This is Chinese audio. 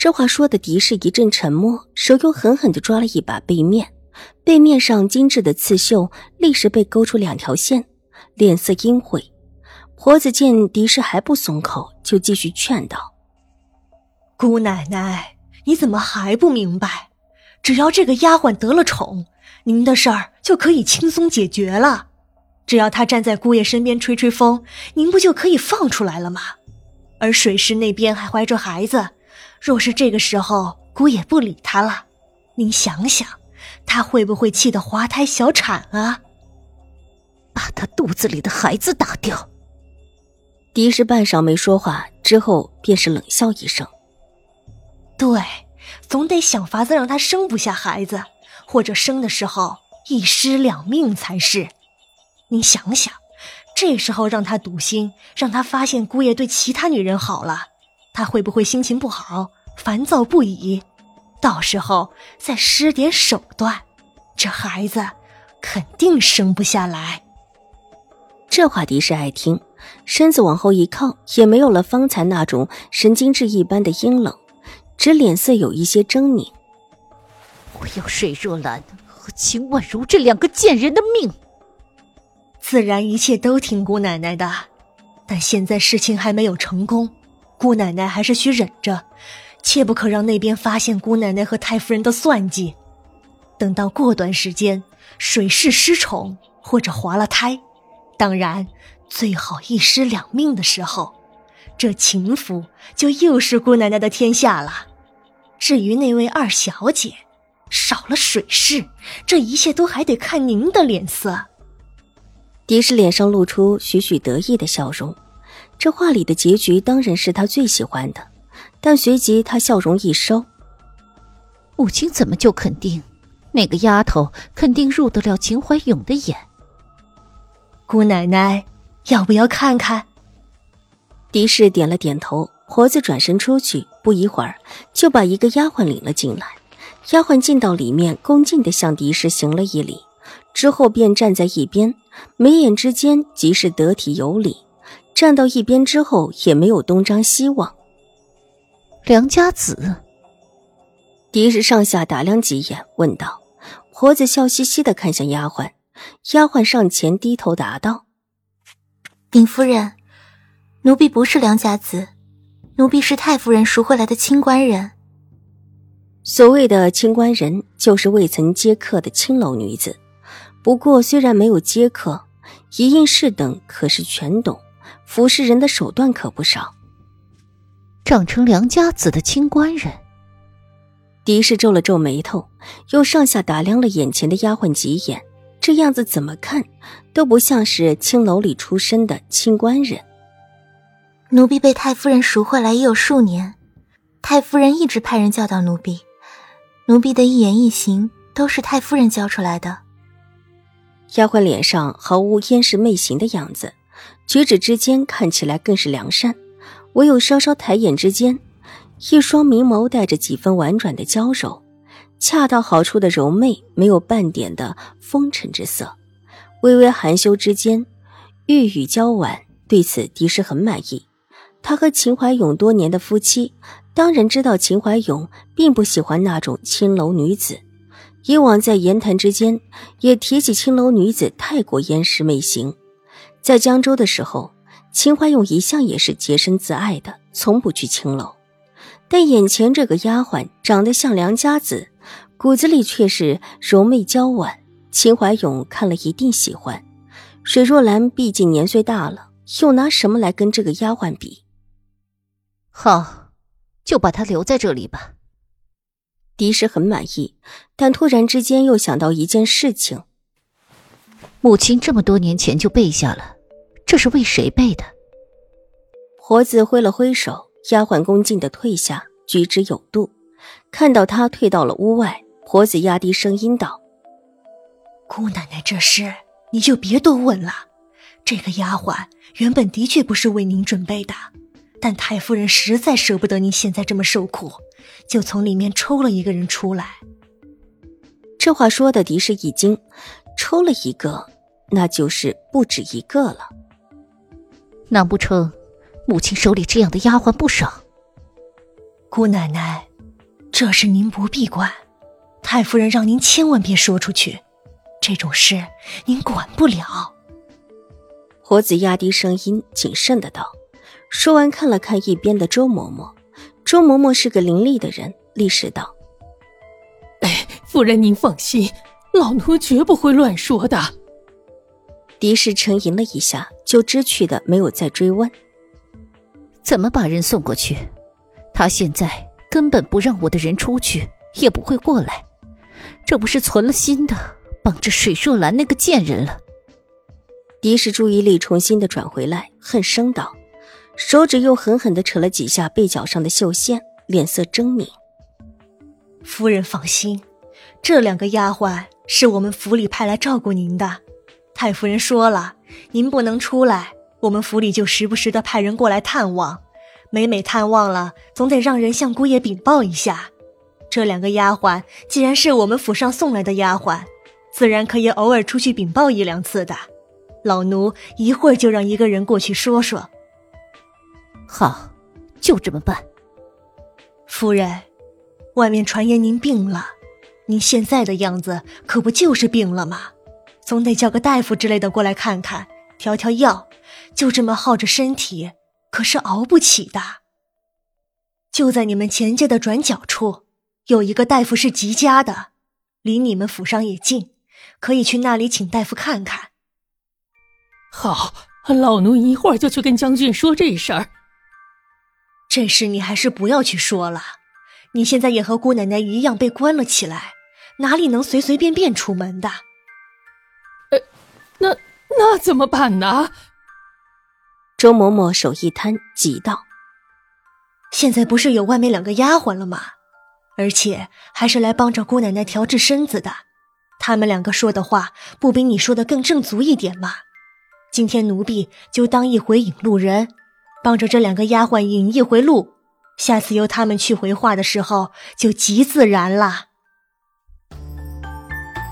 这话说的，狄氏一阵沉默，手又狠狠的抓了一把背面，背面上精致的刺绣立时被勾出两条线，脸色阴晦。婆子见狄氏还不松口，就继续劝道：“姑奶奶，你怎么还不明白？只要这个丫鬟得了宠，您的事儿就可以轻松解决了。只要她站在姑爷身边吹吹风，您不就可以放出来了吗？而水师那边还怀着孩子。”若是这个时候姑爷不理他了，您想想，他会不会气得滑胎小产啊？把他肚子里的孩子打掉。狄氏半晌没说话，之后便是冷笑一声：“对，总得想法子让他生不下孩子，或者生的时候一尸两命才是。您想想，这时候让他堵心，让他发现姑爷对其他女人好了。”他会不会心情不好，烦躁不已？到时候再施点手段，这孩子肯定生不下来。这话狄氏爱听，身子往后一靠，也没有了方才那种神经质一般的阴冷，只脸色有一些狰狞。我要水若兰和秦婉如这两个贱人的命。自然一切都听姑奶奶的，但现在事情还没有成功。姑奶奶还是需忍着，切不可让那边发现姑奶奶和太夫人的算计。等到过段时间，水氏失宠或者滑了胎，当然最好一尸两命的时候，这秦府就又是姑奶奶的天下了。至于那位二小姐，少了水氏，这一切都还得看您的脸色。狄氏脸上露出许许得意的笑容。这话里的结局当然是他最喜欢的，但随即他笑容一收。母亲怎么就肯定那个丫头肯定入得了秦怀勇的眼？姑奶奶要不要看看？狄氏点了点头，婆子转身出去，不一会儿就把一个丫鬟领了进来。丫鬟进到里面，恭敬的向狄氏行了一礼，之后便站在一边，眉眼之间即是得体有礼。站到一边之后，也没有东张西望。梁家子，狄氏上下打量几眼，问道：“婆子笑嘻嘻的看向丫鬟，丫鬟上前低头答道：‘禀夫人，奴婢不是梁家子，奴婢是太夫人赎回来的清官人。’所谓的清官人，就是未曾接客的青楼女子。不过，虽然没有接客，一应事等可是全懂。”服侍人的手段可不少。长成良家子的清官人，狄氏皱了皱眉头，又上下打量了眼前的丫鬟几眼，这样子怎么看都不像是青楼里出身的清官人。奴婢被太夫人赎回来已有数年，太夫人一直派人教导奴婢，奴婢的一言一行都是太夫人教出来的。丫鬟脸上毫无掩饰媚行的样子。举止之间看起来更是良善，唯有稍稍抬眼之间，一双明眸带着几分婉转的娇柔，恰到好处的柔媚，没有半点的风尘之色，微微含羞之间，玉语娇婉。对此，狄氏很满意。他和秦怀勇多年的夫妻，当然知道秦怀勇并不喜欢那种青楼女子，以往在言谈之间也提起青楼女子太过严实媚行。在江州的时候，秦怀勇一向也是洁身自爱的，从不去青楼。但眼前这个丫鬟长得像良家子，骨子里却是柔媚娇婉。秦怀勇看了一定喜欢。水若兰毕竟年岁大了，又拿什么来跟这个丫鬟比？好，就把她留在这里吧。狄氏很满意，但突然之间又想到一件事情。母亲这么多年前就备下了，这是为谁备的？婆子挥了挥手，丫鬟恭敬的退下，举止有度。看到她退到了屋外，婆子压低声音道：“姑奶奶，这事你就别多问了。这个丫鬟原本的确不是为您准备的，但太夫人实在舍不得您现在这么受苦，就从里面抽了一个人出来。”这话说的的是一惊，抽了一个，那就是不止一个了。难不成母亲手里这样的丫鬟不少？姑奶奶，这事您不必管。太夫人让您千万别说出去，这种事您管不了。火子压低声音，谨慎的道。说完，看了看一边的周嬷嬷。周嬷嬷是个伶俐的人，立时道：“哎，夫人您放心，老奴绝不会乱说的。”狄氏沉吟了一下，就知趣的没有再追问。怎么把人送过去？他现在根本不让我的人出去，也不会过来，这不是存了心的帮着水若兰那个贱人了？狄氏注意力重新的转回来，恨声道，手指又狠狠的扯了几下被角上的绣线，脸色狰狞。夫人放心，这两个丫鬟是我们府里派来照顾您的。太夫人说了，您不能出来，我们府里就时不时的派人过来探望。每每探望了，总得让人向姑爷禀报一下。这两个丫鬟既然是我们府上送来的丫鬟，自然可以偶尔出去禀报一两次的。老奴一会儿就让一个人过去说说。好，就这么办。夫人，外面传言您病了，您现在的样子可不就是病了吗？总得叫个大夫之类的过来看看，调调药。就这么耗着身体。可是熬不起的。就在你们钱家的转角处，有一个大夫是极佳的，离你们府上也近，可以去那里请大夫看看。好，老奴一会儿就去跟将军说这事儿。这事你还是不要去说了。你现在也和姑奶奶一样被关了起来，哪里能随随便便出门的？呃，那那怎么办呢？周嬷嬷手一摊，急道：“现在不是有外面两个丫鬟了吗？而且还是来帮着姑奶奶调治身子的。他们两个说的话，不比你说的更正足一点吗？今天奴婢就当一回引路人，帮着这两个丫鬟引一回路。下次由他们去回话的时候，就极自然了。”